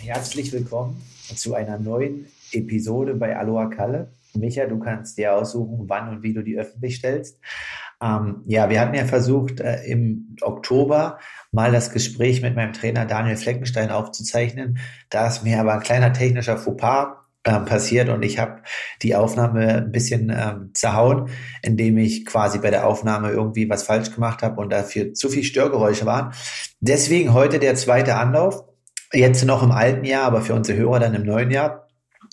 Herzlich willkommen zu einer neuen Episode bei Aloha Kalle. Micha, du kannst dir aussuchen, wann und wie du die öffentlich stellst. Ähm, ja, wir hatten ja versucht, äh, im Oktober mal das Gespräch mit meinem Trainer Daniel Fleckenstein aufzuzeichnen. Da ist mir aber ein kleiner technischer Fauxpas ähm, passiert und ich habe die Aufnahme ein bisschen ähm, zerhauen, indem ich quasi bei der Aufnahme irgendwie was falsch gemacht habe und dafür zu viel Störgeräusche waren. Deswegen heute der zweite Anlauf. Jetzt noch im alten Jahr, aber für unsere Hörer dann im neuen Jahr.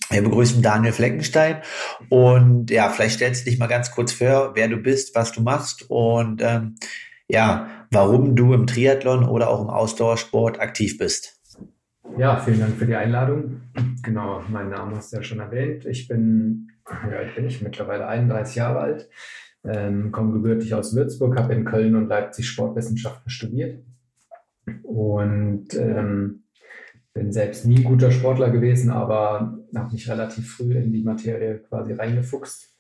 Wir begrüßen Daniel Fleckenstein und ja, vielleicht stellst du dich mal ganz kurz vor, wer du bist, was du machst und ähm, ja, warum du im Triathlon oder auch im Ausdauersport aktiv bist. Ja, vielen Dank für die Einladung. Genau, mein Name hast du ja schon erwähnt. Ich bin, wie alt bin ich? Mittlerweile 31 Jahre alt, ähm, komme gebürtig aus Würzburg, habe in Köln und Leipzig Sportwissenschaften studiert und ähm, bin selbst nie guter Sportler gewesen, aber habe mich relativ früh in die Materie quasi reingefuchst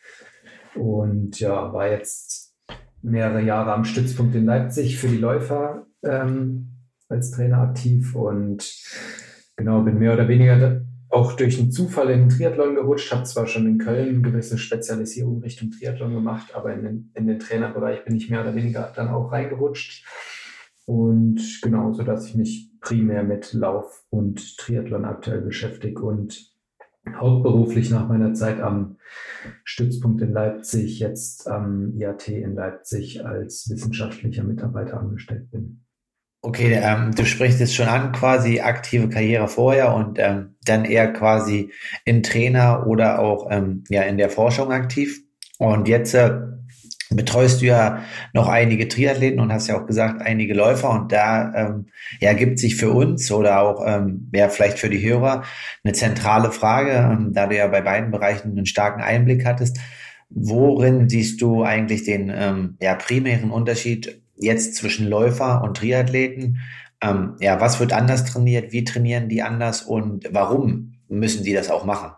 und ja, war jetzt mehrere Jahre am Stützpunkt in Leipzig für die Läufer ähm, als Trainer aktiv und genau, bin mehr oder weniger auch durch einen Zufall in den Triathlon gerutscht, habe zwar schon in Köln gewisse Spezialisierung Richtung Triathlon gemacht, aber in den, in den Trainerbereich bin ich mehr oder weniger dann auch reingerutscht. Und genau, so dass ich mich primär mit Lauf und Triathlon aktuell beschäftige und hauptberuflich nach meiner Zeit am Stützpunkt in Leipzig, jetzt am IAT in Leipzig als wissenschaftlicher Mitarbeiter angestellt bin. Okay, ähm, du sprichst jetzt schon an, quasi aktive Karriere vorher und ähm, dann eher quasi in Trainer oder auch ähm, ja in der Forschung aktiv. Und jetzt äh, betreust du ja noch einige Triathleten und hast ja auch gesagt, einige Läufer. Und da ähm, ja, gibt sich für uns oder auch ähm, ja, vielleicht für die Hörer eine zentrale Frage, ähm, da du ja bei beiden Bereichen einen starken Einblick hattest. Worin siehst du eigentlich den ähm, ja, primären Unterschied jetzt zwischen Läufer und Triathleten? Ähm, ja, was wird anders trainiert? Wie trainieren die anders und warum müssen die das auch machen?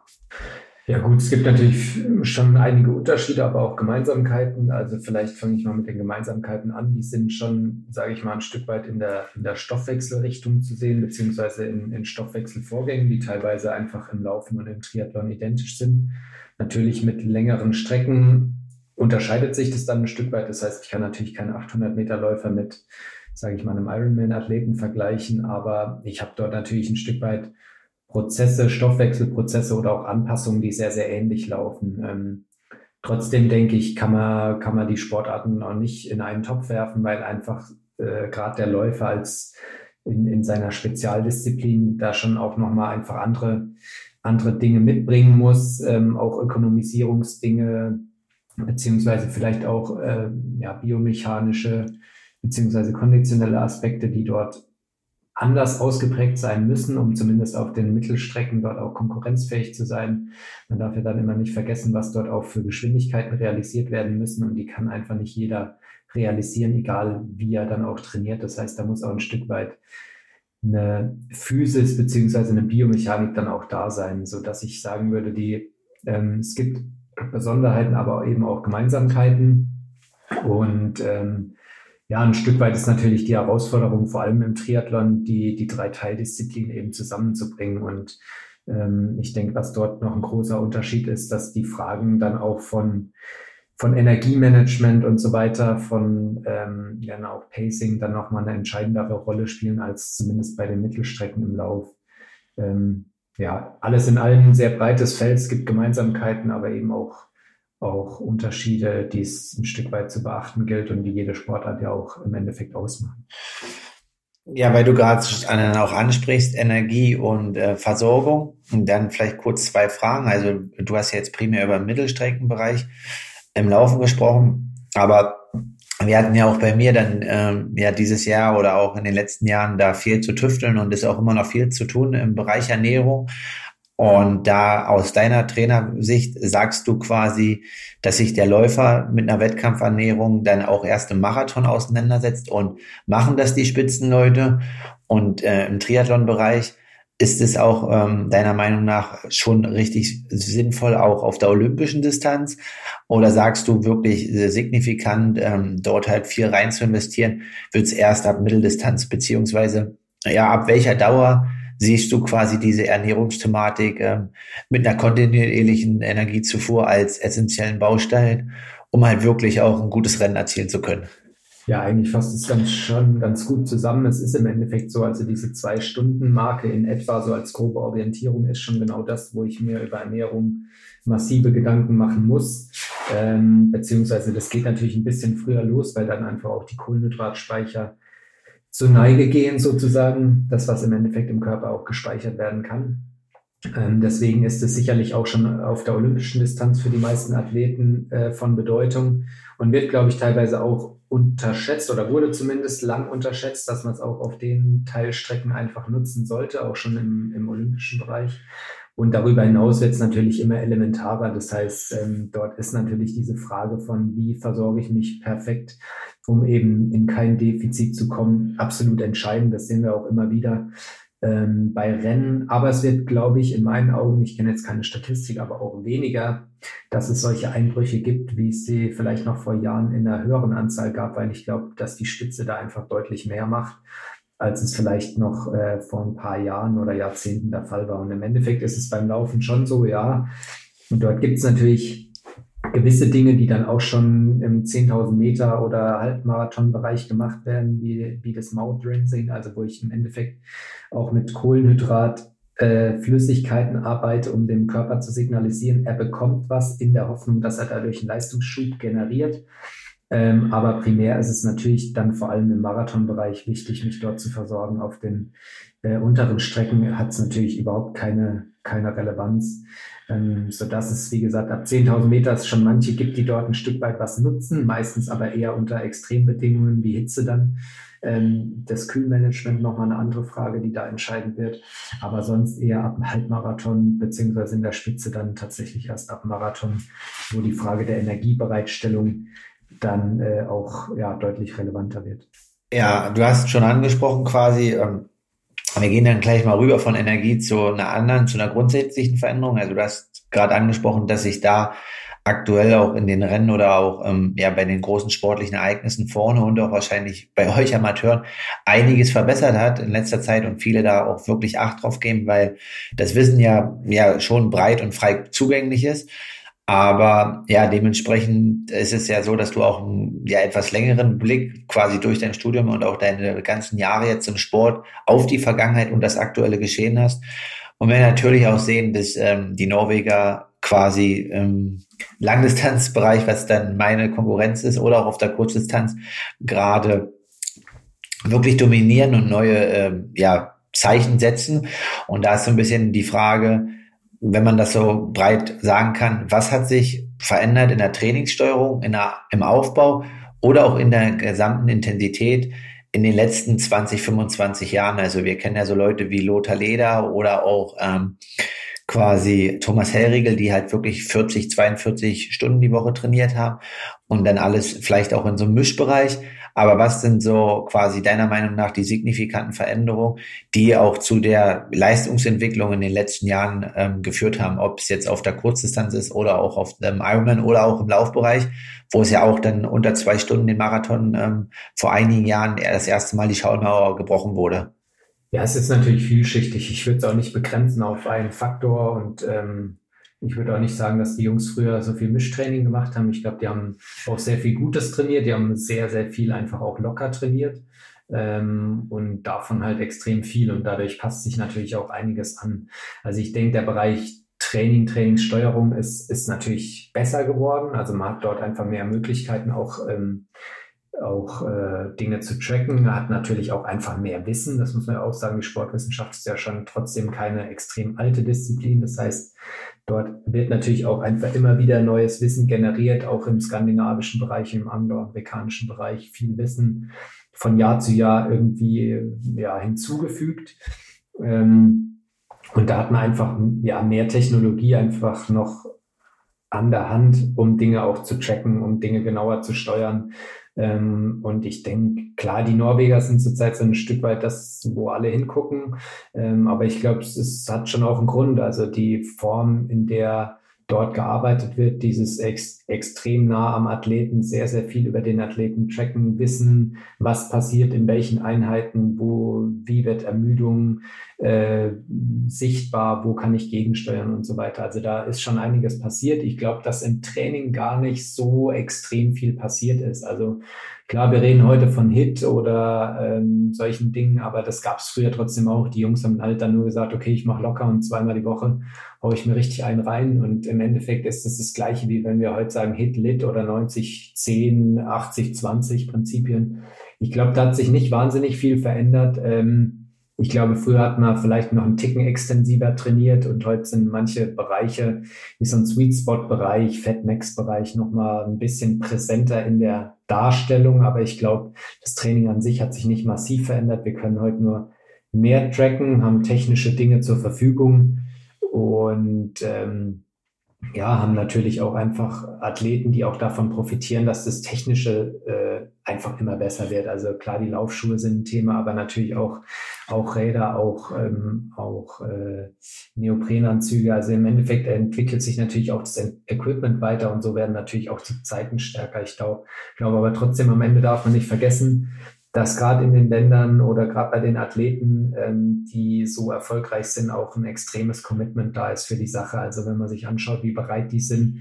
Ja gut, es gibt natürlich schon einige Unterschiede, aber auch Gemeinsamkeiten. Also vielleicht fange ich mal mit den Gemeinsamkeiten an. Die sind schon, sage ich mal, ein Stück weit in der, in der Stoffwechselrichtung zu sehen, beziehungsweise in, in Stoffwechselvorgängen, die teilweise einfach im Laufen und im Triathlon identisch sind. Natürlich mit längeren Strecken unterscheidet sich das dann ein Stück weit. Das heißt, ich kann natürlich keinen 800 Meter Läufer mit, sage ich mal, einem Ironman-Athleten vergleichen, aber ich habe dort natürlich ein Stück weit Prozesse, Stoffwechselprozesse oder auch Anpassungen, die sehr, sehr ähnlich laufen. Ähm, trotzdem denke ich, kann man, kann man die Sportarten noch nicht in einen Topf werfen, weil einfach äh, gerade der Läufer als in, in seiner Spezialdisziplin da schon auch nochmal einfach andere, andere Dinge mitbringen muss, ähm, auch Ökonomisierungsdinge, beziehungsweise vielleicht auch äh, ja, biomechanische beziehungsweise konditionelle Aspekte, die dort anders ausgeprägt sein müssen, um zumindest auf den Mittelstrecken dort auch konkurrenzfähig zu sein. Man darf ja dann immer nicht vergessen, was dort auch für Geschwindigkeiten realisiert werden müssen und die kann einfach nicht jeder realisieren, egal wie er dann auch trainiert. Das heißt, da muss auch ein Stück weit eine Physis beziehungsweise eine Biomechanik dann auch da sein, so dass ich sagen würde, die ähm, es gibt Besonderheiten, aber eben auch Gemeinsamkeiten. Und ähm, ja, ein Stück weit ist natürlich die Herausforderung, vor allem im Triathlon, die, die drei Teildisziplinen eben zusammenzubringen. Und ähm, ich denke, was dort noch ein großer Unterschied ist, dass die Fragen dann auch von, von Energiemanagement und so weiter, von ähm, ja, auch Pacing dann nochmal eine entscheidendere Rolle spielen als zumindest bei den Mittelstrecken im Lauf. Ähm, ja, alles in allem ein sehr breites Feld. Es gibt Gemeinsamkeiten, aber eben auch, auch Unterschiede, die es ein Stück weit zu beachten gilt und die jede Sportart ja auch im Endeffekt ausmachen. Ja, weil du gerade auch ansprichst, Energie und äh, Versorgung. Und dann vielleicht kurz zwei Fragen. Also du hast jetzt primär über den Mittelstreckenbereich im Laufen gesprochen, aber wir hatten ja auch bei mir dann ähm, ja dieses Jahr oder auch in den letzten Jahren da viel zu tüfteln und ist auch immer noch viel zu tun im Bereich Ernährung. Und da aus deiner Trainersicht sagst du quasi, dass sich der Läufer mit einer Wettkampfernährung dann auch erst im Marathon auseinandersetzt und machen das die Spitzenleute. Und äh, im Triathlon-Bereich ist es auch ähm, deiner Meinung nach schon richtig sinnvoll auch auf der olympischen Distanz? Oder sagst du wirklich signifikant ähm, dort halt viel rein zu investieren, wird es erst ab Mitteldistanz beziehungsweise ja ab welcher Dauer siehst du quasi diese Ernährungsthematik ähm, mit einer kontinuierlichen Energiezufuhr als essentiellen Baustein, um halt wirklich auch ein gutes Rennen erzielen zu können? Ja, eigentlich fasst es ganz schon ganz gut zusammen. Es ist im Endeffekt so, also diese Zwei-Stunden-Marke in etwa so als grobe Orientierung ist schon genau das, wo ich mir über Ernährung massive Gedanken machen muss. Ähm, beziehungsweise das geht natürlich ein bisschen früher los, weil dann einfach auch die Kohlenhydratspeicher zur Neige gehen sozusagen. Das, was im Endeffekt im Körper auch gespeichert werden kann. Ähm, deswegen ist es sicherlich auch schon auf der olympischen Distanz für die meisten Athleten äh, von Bedeutung und wird, glaube ich, teilweise auch unterschätzt oder wurde zumindest lang unterschätzt, dass man es auch auf den Teilstrecken einfach nutzen sollte, auch schon im, im olympischen Bereich. Und darüber hinaus wird es natürlich immer elementarer. Das heißt, ähm, dort ist natürlich diese Frage von, wie versorge ich mich perfekt, um eben in kein Defizit zu kommen, absolut entscheidend. Das sehen wir auch immer wieder ähm, bei Rennen. Aber es wird, glaube ich, in meinen Augen, ich kenne jetzt keine Statistik, aber auch weniger, dass es solche Einbrüche gibt, wie es sie vielleicht noch vor Jahren in einer höheren Anzahl gab, weil ich glaube, dass die Spitze da einfach deutlich mehr macht, als es vielleicht noch äh, vor ein paar Jahren oder Jahrzehnten der Fall war. Und im Endeffekt ist es beim Laufen schon so, ja. Und dort gibt es natürlich gewisse Dinge, die dann auch schon im 10.000 Meter oder Halbmarathon-Bereich gemacht werden, wie, wie das Mouth Rinsing, also wo ich im Endeffekt auch mit Kohlenhydrat äh, Flüssigkeiten arbeite, um dem Körper zu signalisieren, er bekommt was in der Hoffnung, dass er dadurch einen Leistungsschub generiert. Ähm, aber primär ist es natürlich dann vor allem im Marathonbereich wichtig, mich dort zu versorgen. Auf den äh, unteren Strecken hat es natürlich überhaupt keine, keine Relevanz ähm, sodass es, wie gesagt, ab 10.000 Meter schon manche gibt, die dort ein Stück weit was nutzen, meistens aber eher unter Extrembedingungen wie Hitze dann. Ähm, das Kühlmanagement nochmal eine andere Frage, die da entscheidend wird, aber sonst eher ab dem Halbmarathon beziehungsweise in der Spitze dann tatsächlich erst ab Marathon, wo die Frage der Energiebereitstellung dann äh, auch ja, deutlich relevanter wird. Ja, du hast schon angesprochen quasi, ähm, wir gehen dann gleich mal rüber von Energie zu einer anderen, zu einer grundsätzlichen Veränderung. Also du hast gerade angesprochen, dass sich da aktuell auch in den Rennen oder auch ähm, ja bei den großen sportlichen Ereignissen vorne und auch wahrscheinlich bei euch Amateuren einiges verbessert hat in letzter Zeit und viele da auch wirklich Acht drauf geben, weil das Wissen ja ja schon breit und frei zugänglich ist. Aber ja, dementsprechend ist es ja so, dass du auch einen ja, etwas längeren Blick quasi durch dein Studium und auch deine ganzen Jahre jetzt im Sport auf die Vergangenheit und das aktuelle Geschehen hast. Und wir natürlich auch sehen, dass ähm, die Norweger quasi im Langdistanzbereich, was dann meine Konkurrenz ist, oder auch auf der Kurzdistanz gerade wirklich dominieren und neue ähm, ja, Zeichen setzen. Und da ist so ein bisschen die Frage, wenn man das so breit sagen kann, was hat sich verändert in der Trainingssteuerung, in der, im Aufbau oder auch in der gesamten Intensität in den letzten 20, 25 Jahren? Also wir kennen ja so Leute wie Lothar Leder oder auch ähm, quasi Thomas Hellriegel, die halt wirklich 40, 42 Stunden die Woche trainiert haben und dann alles vielleicht auch in so einem Mischbereich. Aber was sind so quasi deiner Meinung nach die signifikanten Veränderungen, die auch zu der Leistungsentwicklung in den letzten Jahren ähm, geführt haben, ob es jetzt auf der Kurzdistanz ist oder auch auf dem Ironman oder auch im Laufbereich, wo es ja auch dann unter zwei Stunden den Marathon ähm, vor einigen Jahren das erste Mal die Schallmauer gebrochen wurde? Ja, es ist natürlich vielschichtig. Ich würde es auch nicht begrenzen auf einen Faktor und ähm, ich würde auch nicht sagen, dass die Jungs früher so viel Mischtraining gemacht haben. Ich glaube, die haben auch sehr viel Gutes trainiert. Die haben sehr, sehr viel einfach auch locker trainiert ähm, und davon halt extrem viel. Und dadurch passt sich natürlich auch einiges an. Also ich denke, der Bereich Training, Trainingssteuerung ist, ist natürlich besser geworden. Also man hat dort einfach mehr Möglichkeiten, auch ähm, auch äh, Dinge zu tracken, hat natürlich auch einfach mehr Wissen. Das muss man ja auch sagen. Die Sportwissenschaft ist ja schon trotzdem keine extrem alte Disziplin. Das heißt, dort wird natürlich auch einfach immer wieder neues Wissen generiert, auch im skandinavischen Bereich, im angloamerikanischen Bereich viel Wissen von Jahr zu Jahr irgendwie ja, hinzugefügt. Ähm, und da hat man einfach ja, mehr Technologie einfach noch an der Hand, um Dinge auch zu tracken, um Dinge genauer zu steuern. Ähm, und ich denke, klar, die Norweger sind zurzeit so ein Stück weit das, wo alle hingucken. Ähm, aber ich glaube, es, es hat schon auch einen Grund. Also die Form, in der dort gearbeitet wird, dieses ex extrem nah am Athleten, sehr, sehr viel über den Athleten tracken, wissen, was passiert in welchen Einheiten, wo, wie wird Ermüdung äh, sichtbar, wo kann ich gegensteuern und so weiter. Also da ist schon einiges passiert. Ich glaube, dass im Training gar nicht so extrem viel passiert ist. Also Klar, wir reden heute von Hit oder ähm, solchen Dingen, aber das gab es früher trotzdem auch. Die Jungs haben halt dann nur gesagt, okay, ich mache locker und zweimal die Woche haue ich mir richtig einen rein. Und im Endeffekt ist es das, das gleiche, wie wenn wir heute sagen Hit, Lit oder 90, 10, 80, 20 Prinzipien. Ich glaube, da hat sich nicht wahnsinnig viel verändert. Ähm, ich glaube, früher hat man vielleicht noch einen Ticken extensiver trainiert und heute sind manche Bereiche, wie so ein Sweet Spot Bereich, Fat Max Bereich nochmal ein bisschen präsenter in der Darstellung. Aber ich glaube, das Training an sich hat sich nicht massiv verändert. Wir können heute nur mehr tracken, haben technische Dinge zur Verfügung und ähm, ja, haben natürlich auch einfach Athleten, die auch davon profitieren, dass das Technische äh, einfach immer besser wird. Also klar, die Laufschuhe sind ein Thema, aber natürlich auch, auch Räder, auch, ähm, auch äh, Neoprenanzüge. Also im Endeffekt entwickelt sich natürlich auch das Equipment weiter und so werden natürlich auch die Zeiten stärker. Ich glaube, glaube aber trotzdem am Ende darf man nicht vergessen, dass gerade in den Ländern oder gerade bei den Athleten, ähm, die so erfolgreich sind, auch ein extremes Commitment da ist für die Sache. Also wenn man sich anschaut, wie bereit die sind,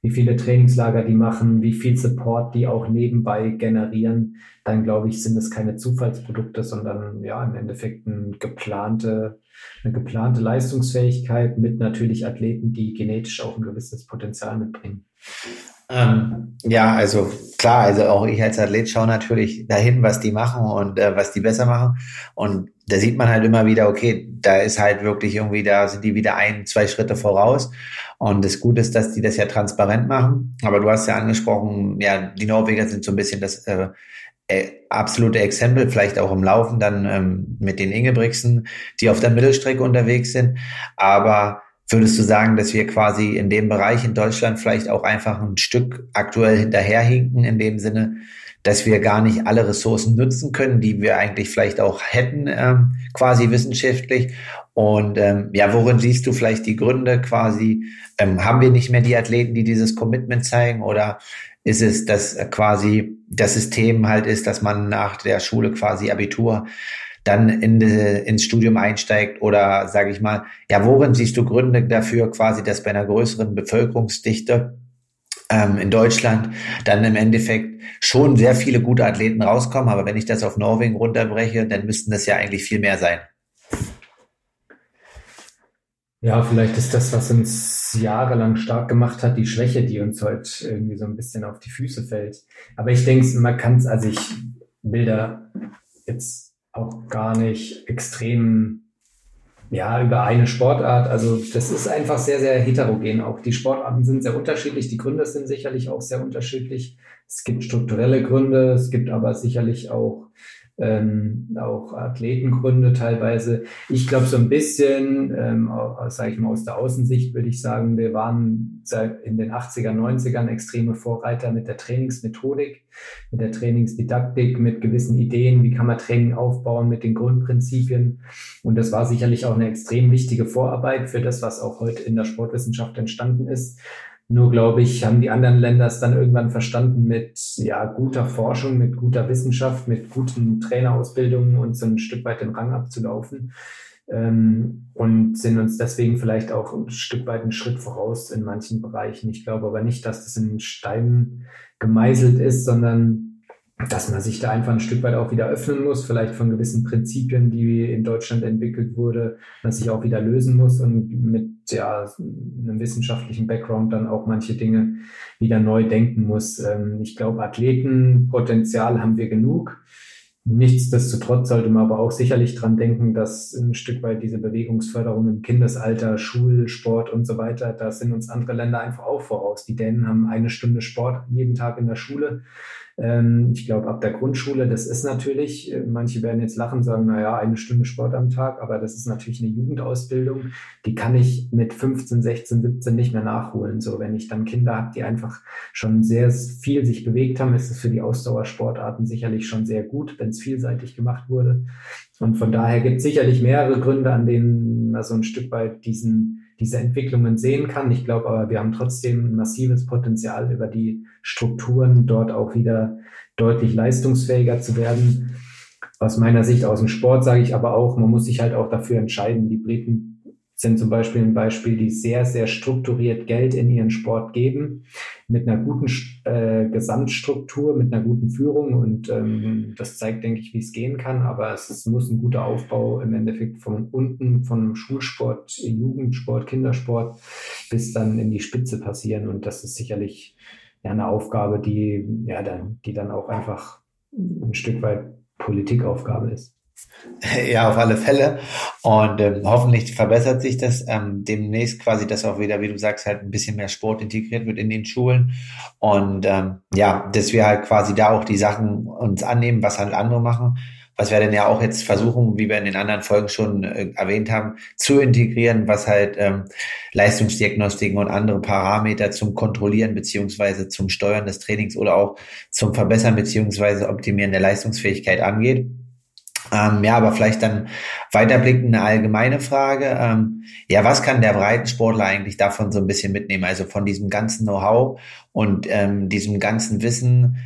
wie viele Trainingslager die machen, wie viel Support die auch nebenbei generieren, dann glaube ich, sind es keine Zufallsprodukte, sondern ja im Endeffekt eine geplante, eine geplante Leistungsfähigkeit mit natürlich Athleten, die genetisch auch ein gewisses Potenzial mitbringen. Ähm, ja, also klar, also auch ich als Athlet schaue natürlich dahin, was die machen und äh, was die besser machen. Und da sieht man halt immer wieder, okay, da ist halt wirklich irgendwie, da sind die wieder ein, zwei Schritte voraus. Und das Gute ist, dass die das ja transparent machen. Aber du hast ja angesprochen, ja, die Norweger sind so ein bisschen das äh, äh, absolute Exempel, vielleicht auch im Laufen dann ähm, mit den Ingebrigtsen, die auf der Mittelstrecke unterwegs sind. Aber Würdest du sagen, dass wir quasi in dem Bereich in Deutschland vielleicht auch einfach ein Stück aktuell hinterherhinken, in dem Sinne, dass wir gar nicht alle Ressourcen nutzen können, die wir eigentlich vielleicht auch hätten, ähm, quasi wissenschaftlich? Und ähm, ja, worin siehst du vielleicht die Gründe quasi? Ähm, haben wir nicht mehr die Athleten, die dieses Commitment zeigen? Oder ist es, dass quasi das System halt ist, dass man nach der Schule quasi Abitur dann in ins Studium einsteigt oder sage ich mal, ja, worin siehst du Gründe dafür quasi, dass bei einer größeren Bevölkerungsdichte ähm, in Deutschland dann im Endeffekt schon sehr viele gute Athleten rauskommen, aber wenn ich das auf Norwegen runterbreche, dann müssten das ja eigentlich viel mehr sein. Ja, vielleicht ist das, was uns jahrelang stark gemacht hat, die Schwäche, die uns heute irgendwie so ein bisschen auf die Füße fällt. Aber ich denke, man kann es, also ich da jetzt auch gar nicht extrem ja, über eine Sportart. Also das ist einfach sehr, sehr heterogen. Auch die Sportarten sind sehr unterschiedlich. Die Gründe sind sicherlich auch sehr unterschiedlich. Es gibt strukturelle Gründe, es gibt aber sicherlich auch ähm, auch Athletengründe teilweise. Ich glaube so ein bisschen, ähm, sage ich mal aus der Außensicht, würde ich sagen, wir waren in den 80er, 90ern extreme Vorreiter mit der Trainingsmethodik, mit der Trainingsdidaktik, mit gewissen Ideen, wie kann man Training aufbauen, mit den Grundprinzipien. Und das war sicherlich auch eine extrem wichtige Vorarbeit für das, was auch heute in der Sportwissenschaft entstanden ist. Nur, glaube ich, haben die anderen Länder es dann irgendwann verstanden mit ja, guter Forschung, mit guter Wissenschaft, mit guten Trainerausbildungen und so ein Stück weit den Rang abzulaufen. Ähm, und sind uns deswegen vielleicht auch ein Stück weit einen Schritt voraus in manchen Bereichen. Ich glaube aber nicht, dass das in Steinen gemeißelt ist, sondern dass man sich da einfach ein Stück weit auch wieder öffnen muss, vielleicht von gewissen Prinzipien, die in Deutschland entwickelt wurde, dass sich auch wieder lösen muss und mit ja, einem wissenschaftlichen Background dann auch manche Dinge wieder neu denken muss. Ähm, ich glaube, Athletenpotenzial haben wir genug. Nichtsdestotrotz sollte man aber auch sicherlich dran denken, dass ein Stück weit diese Bewegungsförderung im Kindesalter, Schulsport und so weiter, da sind uns andere Länder einfach auch voraus. Die Dänen haben eine Stunde Sport jeden Tag in der Schule Ähm, ich glaube, ab der Grundschule, das ist natürlich, äh, manche werden jetzt lachen, sagen, naja, eine Stunde Sport am Tag, aber das ist natürlich eine Jugendausbildung, die kann ich mit 15, 16, 17 nicht mehr nachholen. So, wenn ich dann Kinder habe, die einfach schon sehr viel sich bewegt haben, ist es für die Ausdauersportarten sicherlich schon sehr gut, wenn es vielseitig gemacht wurde. Und von daher gibt es sicherlich mehrere Gründe, an denen man so ein Stück weit diesen, diese Entwicklungen sehen kann. Ich glaube aber, wir haben trotzdem ein massives Potenzial über die Strukturen dort auch wieder deutlich leistungsfähiger zu werden. Aus meiner Sicht aus dem Sport sage ich aber auch, man muss sich halt auch dafür entscheiden. Die Briten sind zum Beispiel ein Beispiel, die sehr, sehr strukturiert Geld in ihren Sport geben, mit einer guten äh, Gesamtstruktur, mit einer guten Führung. Und ähm, das zeigt, denke ich, wie es gehen kann. Aber es, es muss ein guter Aufbau im Endeffekt von unten, von Schulsport, Jugendsport, Kindersport bis dann in die Spitze passieren. Und das ist sicherlich ja, eine Aufgabe, die, ja, dann, die dann auch einfach ein Stück weit Politikaufgabe ist. Ja, auf alle Fälle. Und ähm, hoffentlich verbessert sich das ähm, demnächst quasi, dass auch wieder, wie du sagst, halt ein bisschen mehr Sport integriert wird in den Schulen. Und ähm, ja, dass wir halt quasi da auch die Sachen uns annehmen, was halt andere machen. Was wir denn ja auch jetzt versuchen, wie wir in den anderen Folgen schon äh, erwähnt haben, zu integrieren, was halt ähm, Leistungsdiagnostiken und andere Parameter zum Kontrollieren beziehungsweise zum Steuern des Trainings oder auch zum Verbessern beziehungsweise Optimieren der Leistungsfähigkeit angeht. Ähm, ja, aber vielleicht dann weiterblickend eine allgemeine Frage. Ähm, ja, was kann der Breitensportler eigentlich davon so ein bisschen mitnehmen? Also von diesem ganzen Know-how und ähm, diesem ganzen Wissen,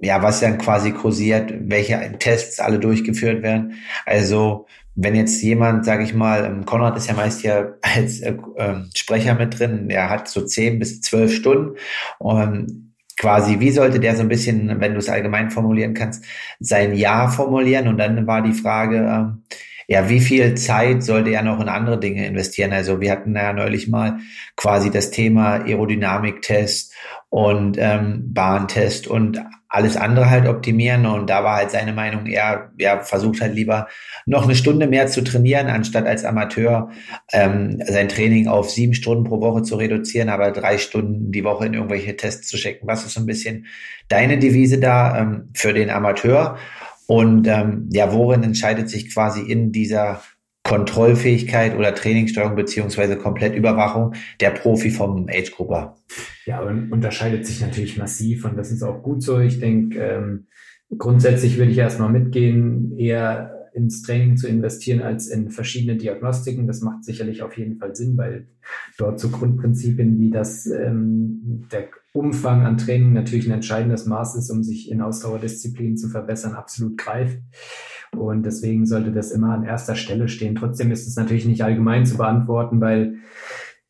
ja, was dann quasi kursiert, welche Tests alle durchgeführt werden. Also wenn jetzt jemand, sage ich mal, ähm, Konrad ist ja meist ja als äh, äh, Sprecher mit drin, der hat so zehn bis zwölf Stunden. Und quasi, wie sollte der so ein bisschen, wenn du es allgemein formulieren kannst, sein Ja formulieren? Und dann war die Frage, ähm, ja, wie viel Zeit sollte er noch in andere Dinge investieren? Also wir hatten ja neulich mal quasi das Thema Aerodynamiktest und ähm, Bahntest und alles andere halt optimieren. Und da war halt seine Meinung, er, er versucht halt lieber noch eine Stunde mehr zu trainieren, anstatt als Amateur ähm, sein Training auf sieben Stunden pro Woche zu reduzieren, aber drei Stunden die Woche in irgendwelche Tests zu schicken. Was ist so ein bisschen deine Devise da ähm, für den Amateur? Und ähm, ja, worin entscheidet sich quasi in dieser Kontrollfähigkeit oder Trainingssteuerung beziehungsweise Komplettüberwachung der Profi vom Age-Grupper? Ja, und unterscheidet sich natürlich massiv und das ist auch gut so. Ich denke, ähm, grundsätzlich würde ich erstmal mitgehen, eher ins Training zu investieren als in verschiedene Diagnostiken. Das macht sicherlich auf jeden Fall Sinn, weil dort so Grundprinzipien wie das ähm, der Umfang an Training natürlich ein entscheidendes Maß ist, um sich in Ausdauerdisziplinen zu verbessern, absolut greift. Und deswegen sollte das immer an erster Stelle stehen. Trotzdem ist es natürlich nicht allgemein zu beantworten, weil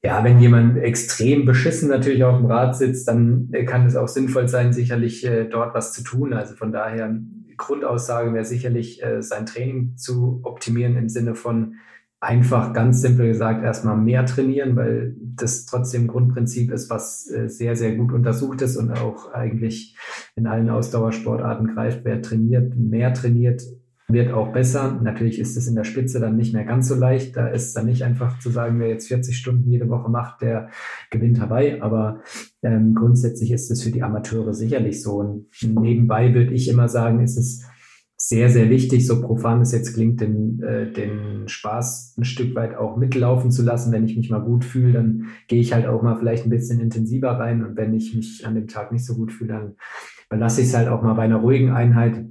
ja, wenn jemand extrem beschissen natürlich auf dem Rad sitzt, dann kann es auch sinnvoll sein, sicherlich äh, dort was zu tun. Also von daher, Grundaussage wäre sicherlich, äh, sein Training zu optimieren im Sinne von einfach ganz simpel gesagt erstmal mehr trainieren, weil das trotzdem Grundprinzip ist, was äh, sehr, sehr gut untersucht ist und auch eigentlich in allen Ausdauersportarten greift. Wer trainiert, mehr trainiert, wird auch besser. Natürlich ist es in der Spitze dann nicht mehr ganz so leicht. Da ist dann nicht einfach zu sagen, wer jetzt 40 Stunden jede Woche macht, der gewinnt dabei. Aber ähm, grundsätzlich ist es für die Amateure sicherlich so. Und nebenbei würde ich immer sagen, ist es sehr, sehr wichtig, so profan es jetzt klingt, den, äh, den Spaß ein Stück weit auch mitlaufen zu lassen. Wenn ich mich mal gut fühle, dann gehe ich halt auch mal vielleicht ein bisschen intensiver rein. Und wenn ich mich an dem Tag nicht so gut fühle, dann belasse ich es halt auch mal bei einer ruhigen Einheit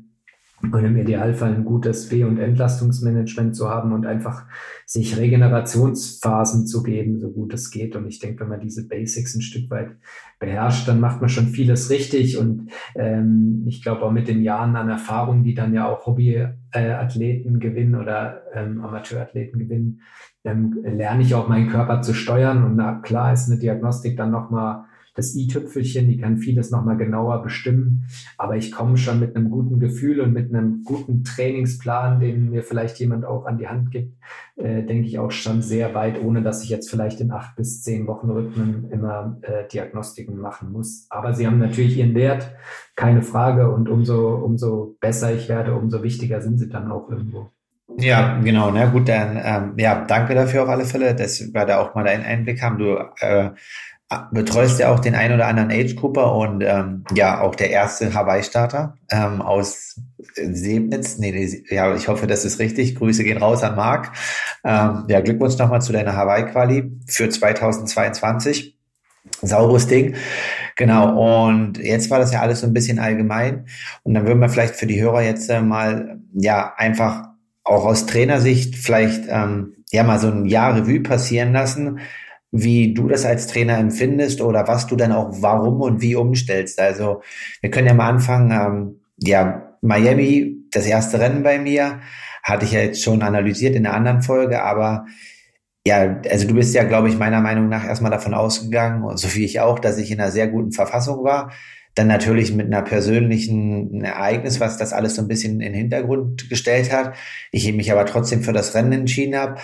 und im Idealfall ein gutes Be- und Entlastungsmanagement zu haben und einfach sich Regenerationsphasen zu geben, so gut es geht. Und ich denke, wenn man diese Basics ein Stück weit beherrscht, dann macht man schon vieles richtig. Und ähm, ich glaube auch mit den Jahren an Erfahrung, die dann ja auch Hobbyathleten gewinnen oder ähm, Amateurathleten gewinnen, ähm, lerne ich auch meinen Körper zu steuern. Und na, klar ist eine Diagnostik dann nochmal das i-Tüpfelchen, die kann vieles nochmal genauer bestimmen. Aber ich komme schon mit einem guten Gefühl und mit einem guten Trainingsplan, den mir vielleicht jemand auch an die Hand gibt, äh, denke ich auch schon sehr weit, ohne dass ich jetzt vielleicht in acht bis zehn Wochen Rhythmen immer äh, Diagnostiken machen muss. Aber sie haben natürlich ihren Wert, keine Frage. Und umso, umso besser ich werde, umso wichtiger sind sie dann auch irgendwo. Ja, genau. Na gut, dann ähm, ja, danke dafür auf alle Fälle, dass wir da auch mal einen Einblick haben. Du äh, betreust ja auch den ein oder anderen Age Cooper und ähm, ja auch der erste Hawaii-Starter ähm, aus Sebnitz. Nee, ja, ich hoffe, das ist richtig. Grüße gehen raus an Marc. Ähm, ja, Glückwunsch nochmal zu deiner Hawaii-Quali für 2022. Saures Ding. Genau. Und jetzt war das ja alles so ein bisschen allgemein. Und dann würden wir vielleicht für die Hörer jetzt äh, mal, ja, einfach auch aus Trainersicht vielleicht, ähm, ja, mal so ein Jahr Revue passieren lassen wie du das als Trainer empfindest oder was du dann auch warum und wie umstellst. Also wir können ja mal anfangen. Ähm, ja, Miami, das erste Rennen bei mir, hatte ich ja jetzt schon analysiert in einer anderen Folge, aber ja, also du bist ja, glaube ich, meiner Meinung nach erstmal davon ausgegangen, und so wie ich auch, dass ich in einer sehr guten Verfassung war. Dann natürlich mit einer persönlichen Ereignis, was das alles so ein bisschen in den Hintergrund gestellt hat. Ich mich aber trotzdem für das Rennen entschieden habe.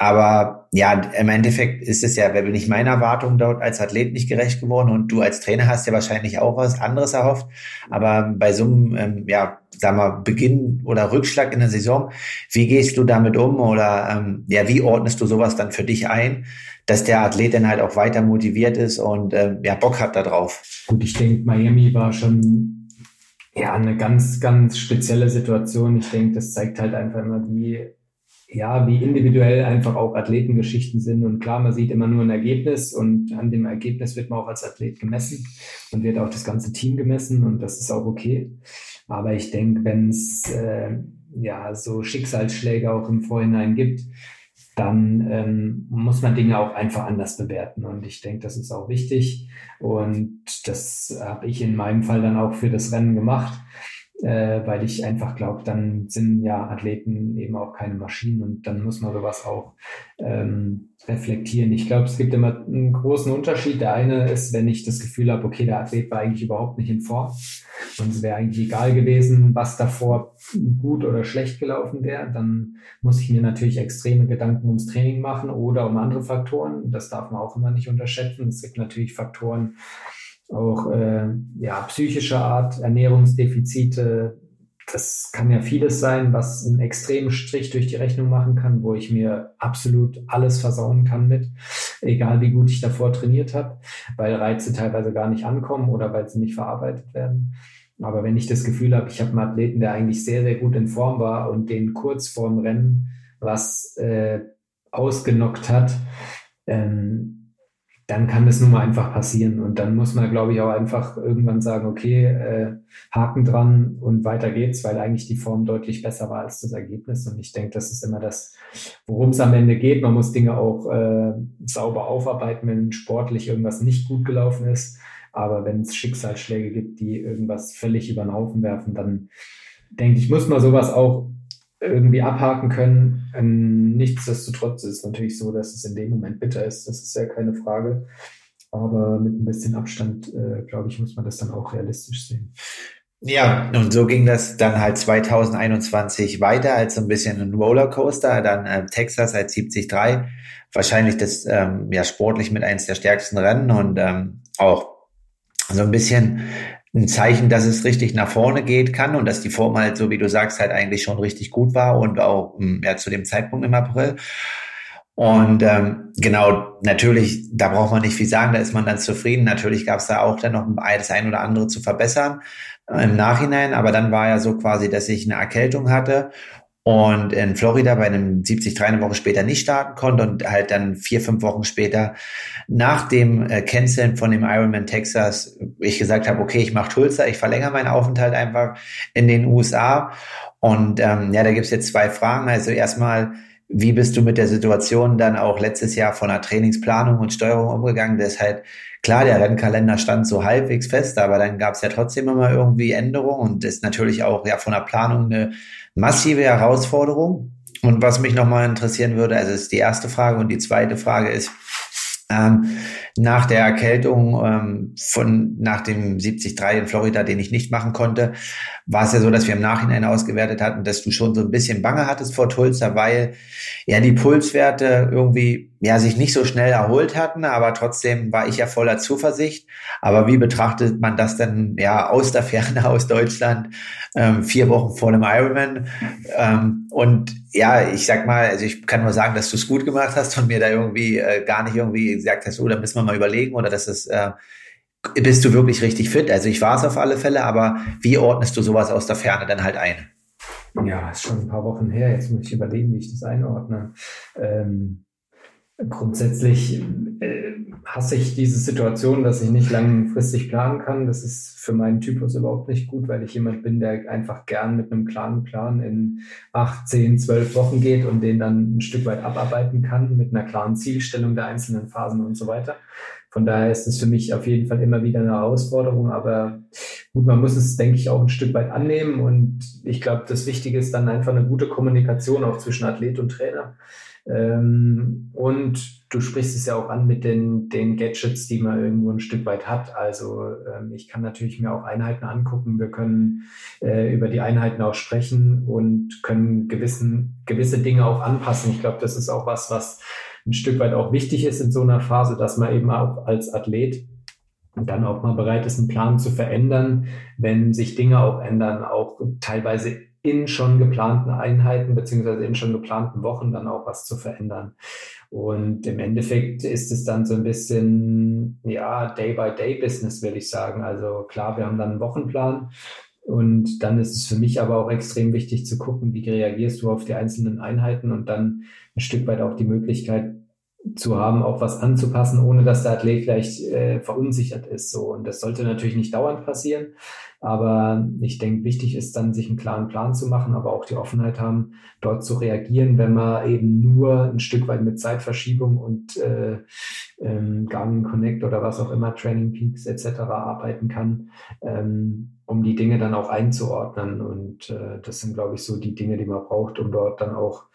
Aber ja, im Endeffekt ist es ja, wenn ich meiner Erwartung dort als Athlet nicht gerecht geworden und du als Trainer hast ja wahrscheinlich auch was anderes erhofft. Aber bei so einem, ähm, ja, sag mal, Beginn oder Rückschlag in der Saison, wie gehst du damit um oder ähm, ja, wie ordnest du sowas dann für dich ein, dass der Athlet dann halt auch weiter motiviert ist und ähm, ja, Bock hat da drauf? Gut, ich denke, Miami war schon ja eine ganz, ganz spezielle Situation. Ich denke, das zeigt halt einfach immer, wie ja, wie individuell einfach auch Athletengeschichten sind. Und klar, man sieht immer nur ein Ergebnis und an dem Ergebnis wird man auch als Athlet gemessen und wird auch das ganze Team gemessen und das ist auch okay. Aber ich denke, wenn es äh, ja so Schicksalsschläge auch im Vorhinein gibt, dann ähm, muss man Dinge auch einfach anders bewerten. Und ich denke, das ist auch wichtig. Und das habe ich in meinem Fall dann auch für das Rennen gemacht äh, weil ich einfach glaube, dann sind ja Athleten eben auch keine Maschinen und dann muss man sowas auch ähm, reflektieren. Ich glaube, es gibt immer einen großen Unterschied. Der eine ist, wenn ich das Gefühl habe, okay, der Athlet war eigentlich überhaupt nicht in Form und es wäre eigentlich egal gewesen, was davor gut oder schlecht gelaufen wäre, dann muss ich mir natürlich extreme Gedanken ums Training machen oder um andere Faktoren. Das darf man auch immer nicht unterschätzen. Es gibt natürlich Faktoren, auch äh, ja, psychischer Art, Ernährungsdefizite. Das kann ja vieles sein, was einen extremen Strich durch die Rechnung machen kann, wo ich mir absolut alles versauen kann mit, egal wie gut ich davor trainiert habe, weil Reize teilweise gar nicht ankommen oder weil sie nicht verarbeitet werden. Aber wenn ich das Gefühl habe, ich habe einen Athleten, der eigentlich sehr, sehr gut in Form war und den kurz vorm Rennen was äh, ausgenockt hat, ähm, dann kann das nun mal einfach passieren. Und dann muss man, glaube ich, auch einfach irgendwann sagen, okay, äh, Haken dran und weiter geht's, weil eigentlich die Form deutlich besser war als das Ergebnis. Und ich denke, das ist immer das, worum es am Ende geht. Man muss Dinge auch äh, sauber aufarbeiten, wenn sportlich irgendwas nicht gut gelaufen ist. Aber wenn es Schicksalsschläge gibt, die irgendwas völlig über den Haufen werfen, dann denke ich, muss man sowas auch irgendwie abhaken können. Ähm, nichtsdestotrotz ist es natürlich so, dass es in dem Moment bitter ist. Das ist ja keine Frage. Aber mit ein bisschen Abstand, äh, glaube ich, muss man das dann auch realistisch sehen. Ja, und so ging das dann halt 2021 weiter als so ein bisschen ein Rollercoaster, dann äh, Texas als 73, wahrscheinlich das ähm, ja sportlich mit eins der stärksten Rennen und ähm, auch so ein bisschen ein Zeichen, dass es richtig nach vorne geht kann und dass die Form halt, so wie du sagst, halt eigentlich schon richtig gut war und auch hm, ja, zu dem Zeitpunkt im April. Und ähm, genau, natürlich, da braucht man nicht viel sagen, da ist man dann zufrieden. Natürlich gab es da auch dann noch das ein oder andere zu verbessern äh, im Nachhinein, aber dann war ja so quasi, dass ich eine Erkältung hatte und in Florida bei einem 73 eine Woche später nicht starten konnte und halt dann vier, fünf Wochen später nach dem äh, Canceln von dem Ironman Texas ich gesagt habe, okay, ich mache Tulsa, ich verlängere meinen Aufenthalt einfach in den USA. Und ähm, ja, da gibt's jetzt zwei Fragen. Also erstmal, wie bist du mit der Situation dann auch letztes Jahr von der Trainingsplanung und Steuerung umgegangen? Das ist halt klar, der Rennkalender stand so halbwegs fest, aber dann gab es ja trotzdem immer irgendwie Änderungen und ist natürlich auch ja von der Planung eine massive Herausforderung. Und was mich nochmal interessieren würde, also ist die erste Frage und die zweite Frage ist, ähm, nach der Erkältung ähm, von nach dem 73 in Florida, den ich nicht machen konnte, war es ja so, dass wir im Nachhinein ausgewertet hatten, dass du schon so ein bisschen Bange hattest vor Tulsa, weil ja die Pulswerte irgendwie ja sich nicht so schnell erholt hatten, aber trotzdem war ich ja voller Zuversicht. Aber wie betrachtet man das denn ja aus der Ferne aus Deutschland ähm, vier Wochen vor dem Ironman? Ähm, und ja, ich sag mal, also ich kann nur sagen, dass du es gut gemacht hast und mir da irgendwie äh, gar nicht irgendwie gesagt hast, oh, da müssen wir mal überlegen oder das ist, äh, bist du wirklich richtig fit? Also ich war es auf alle Fälle, aber wie ordnest du sowas aus der Ferne dann halt ein? Ja, ist schon ein paar Wochen her. Jetzt muss ich überlegen, wie ich das einordne. Ähm, grundsätzlich äh, hasse ich diese Situation, dass ich nicht langfristig planen kann. Das ist für meinen Typus überhaupt nicht gut, weil ich jemand bin, der einfach gern mit einem klaren Plan in acht, zehn, zwölf Wochen geht und den dann ein Stück weit abarbeiten kann mit einer klaren Zielstellung der einzelnen Phasen und so weiter. Von daher ist es für mich auf jeden Fall immer wieder eine Herausforderung, aber gut, man muss es, denke ich, auch ein Stück weit annehmen und ich glaube, das Wichtige ist dann einfach eine gute Kommunikation auch zwischen Athlet und Trainer. Ähm, und du sprichst es ja auch an mit den, den Gadgets, die man irgendwo ein Stück weit hat. Also ähm, ich kann natürlich mir auch Einheiten angucken. Wir können äh, über die Einheiten auch sprechen und können gewissen, gewisse Dinge auch anpassen. Ich glaube, das ist auch was, was ein Stück weit auch wichtig ist in so einer Phase, dass man eben auch als Athlet dann auch mal bereit ist, einen Plan zu verändern, wenn sich Dinge auch ändern, auch teilweise in schon geplanten Einheiten beziehungsweise in schon geplanten Wochen dann auch was zu verändern. Und im Endeffekt ist es dann so ein bisschen, ja, Day-by-Day-Business, würde ich sagen. Also klar, wir haben dann einen Wochenplan. Und dann ist es für mich aber auch extrem wichtig zu gucken, wie reagierst du auf die einzelnen Einheiten und dann ein Stück weit auch die Möglichkeit zu haben, auch was anzupassen, ohne dass der Athlet gleich äh, verunsichert ist. So und das sollte natürlich nicht dauernd passieren, aber ich denke, wichtig ist dann, sich einen klaren Plan zu machen, aber auch die Offenheit haben, dort zu reagieren, wenn man eben nur ein Stück weit mit Zeitverschiebung und äh, ähm, Garmin Connect oder was auch immer, Training Peaks etc. arbeiten kann, ähm, um die Dinge dann auch einzuordnen. Und äh, das sind, glaube ich, so die Dinge, die man braucht, um dort dann auch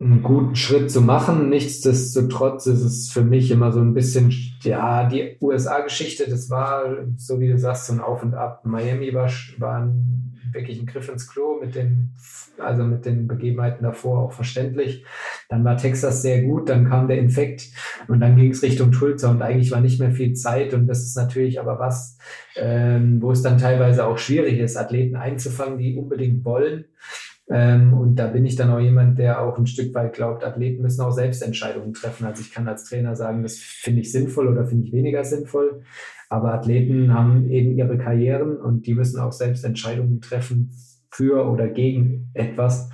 einen guten Schritt zu machen. Nichtsdestotrotz ist es für mich immer so ein bisschen, ja, die USA-Geschichte, das war, so wie du sagst, so ein Auf und Ab. Miami war, war ein, wirklich ein Griff ins Klo mit den, also mit den Begebenheiten davor auch verständlich. Dann war Texas sehr gut, dann kam der Infekt und dann ging es Richtung Tulsa und eigentlich war nicht mehr viel Zeit und das ist natürlich aber was, ähm, wo es dann teilweise auch schwierig ist, Athleten einzufangen, die unbedingt wollen ähm, und da bin ich dann auch jemand, der auch ein Stück weit glaubt, Athleten müssen auch selbst Entscheidungen treffen. Also ich kann als Trainer sagen, das finde ich sinnvoll oder finde ich weniger sinnvoll. Aber Athleten haben eben ihre Karrieren und die müssen auch selbst Entscheidungen treffen für oder gegen etwas.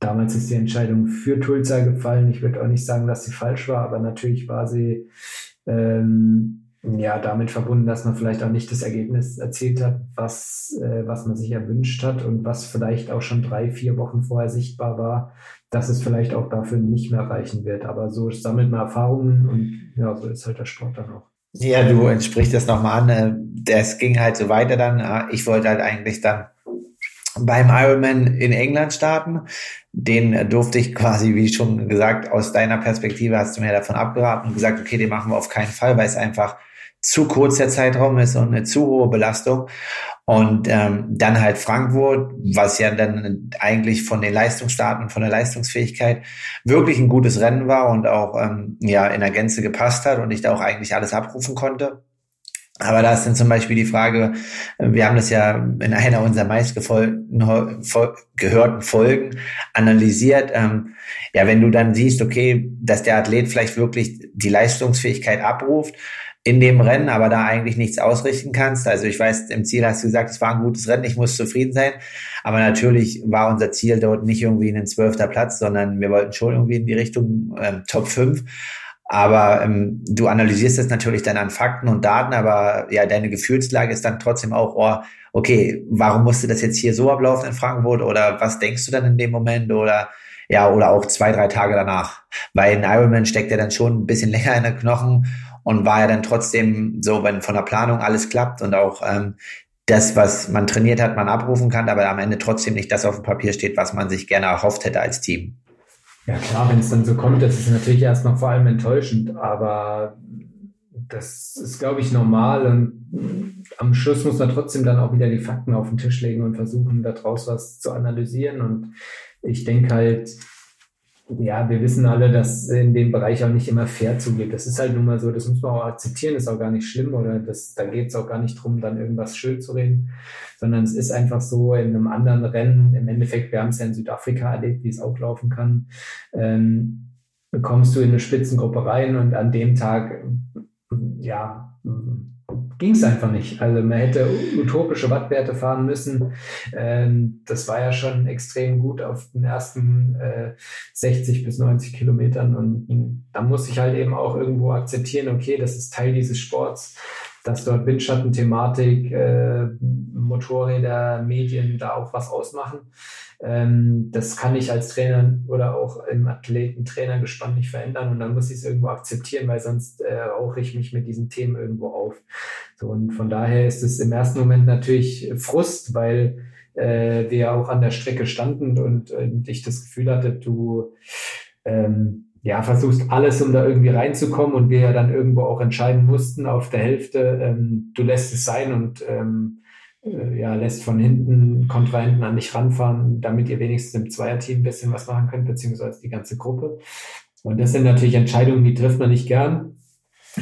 Damals ist die Entscheidung für Tulsa gefallen. Ich würde auch nicht sagen, dass sie falsch war, aber natürlich war sie ähm, ja, damit verbunden, dass man vielleicht auch nicht das Ergebnis erzielt hat, was, äh, was man sich erwünscht hat und was vielleicht auch schon drei, vier Wochen vorher sichtbar war, dass es vielleicht auch dafür nicht mehr reichen wird. Aber so sammelt man Erfahrungen und ja, so ist halt der Sport dann auch. Ja, du entsprichst das nochmal an. Äh, das ging halt so weiter dann. Ich wollte halt eigentlich dann beim Ironman in England starten. Den durfte ich quasi, wie schon gesagt, aus deiner Perspektive hast du mir davon abgeraten und gesagt, okay, den machen wir auf keinen Fall, weil es einfach zu kurz der Zeitraum ist und eine zu hohe Belastung. Und ähm, dann halt Frankfurt, was ja dann eigentlich von den Leistungsdaten von der Leistungsfähigkeit wirklich ein gutes Rennen war und auch ähm, ja in der Gänze gepasst hat und ich da auch eigentlich alles abrufen konnte. Aber da ist dann zum Beispiel die Frage, wir haben das ja in einer unserer meistgehörten Folgen analysiert. Ähm, ja, wenn du dann siehst, okay, dass der Athlet vielleicht wirklich die Leistungsfähigkeit abruft, in dem Rennen, aber da eigentlich nichts ausrichten kannst. Also ich weiß, im Ziel hast du gesagt, es war ein gutes Rennen, ich muss zufrieden sein. Aber natürlich war unser Ziel dort nicht irgendwie ein zwölfter Platz, sondern wir wollten schon irgendwie in die Richtung ähm, Top 5. Aber ähm, du analysierst das natürlich dann an Fakten und Daten, aber ja, deine Gefühlslage ist dann trotzdem auch, oh, okay, warum musste das jetzt hier so ablaufen in Frankfurt? Oder was denkst du dann in dem Moment? Oder ja, oder auch zwei, drei Tage danach. Weil ein Ironman steckt ja dann schon ein bisschen länger in den Knochen und war ja dann trotzdem so, wenn von der Planung alles klappt und auch ähm, das, was man trainiert hat, man abrufen kann, aber am Ende trotzdem nicht das auf dem Papier steht, was man sich gerne erhofft hätte als Team. Ja klar, wenn es dann so kommt, das ist natürlich erstmal vor allem enttäuschend, aber das ist, glaube ich, normal und am Schluss muss man trotzdem dann auch wieder die Fakten auf den Tisch legen und versuchen, daraus was zu analysieren und ich denke halt, ja, wir wissen alle, dass in dem Bereich auch nicht immer fair zugeht. Das ist halt nun mal so, das muss man auch akzeptieren, ist auch gar nicht schlimm oder das, da geht es auch gar nicht drum, dann irgendwas schön zu reden, sondern es ist einfach so in einem anderen Rennen, im Endeffekt, wir haben es ja in Südafrika erlebt, wie es auch laufen kann. Ähm, kommst du in eine Spitzengruppe rein und an dem Tag, ja, ging es einfach nicht. Also man hätte utopische Wattwerte fahren müssen. Ähm, das war ja schon extrem gut auf den ersten äh, 60 bis 90 Kilometern. Und da muss ich halt eben auch irgendwo akzeptieren, okay, das ist Teil dieses Sports, dass dort Windschattenthematik, äh, Motorräder, Medien da auch was ausmachen. Ähm, das kann ich als Trainer oder auch im Athleten-Trainergespann nicht verändern und dann muss ich es irgendwo akzeptieren, weil sonst äh, rauche ich mich mit diesen Themen irgendwo auf. So, und von daher ist es im ersten Moment natürlich Frust, weil äh, wir ja auch an der Strecke standen und, und ich das Gefühl hatte, du ähm, ja, versuchst alles, um da irgendwie reinzukommen und wir ja dann irgendwo auch entscheiden mussten auf der Hälfte, ähm, du lässt es sein und ähm, äh, ja, lässt von hinten Kontrahenten an dich ranfahren, damit ihr wenigstens im Zweierteam ein bisschen was machen könnt, beziehungsweise die ganze Gruppe. Und das sind natürlich Entscheidungen, die trifft man nicht gern.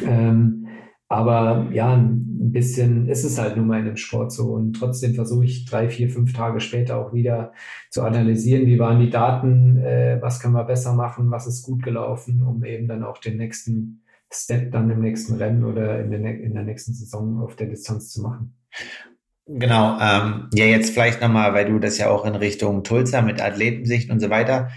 Ähm, aber ja, ein bisschen ist es halt nun mal in dem Sport so. Und trotzdem versuche ich drei, vier, fünf Tage später auch wieder zu analysieren, wie waren die Daten, äh, was können wir besser machen, was ist gut gelaufen, um eben dann auch den nächsten Step dann im nächsten Rennen oder in der, in der nächsten Saison auf der Distanz zu machen. Genau, ähm, ja, jetzt vielleicht nochmal, weil du das ja auch in Richtung Tulsa mit Athletensicht und so weiter,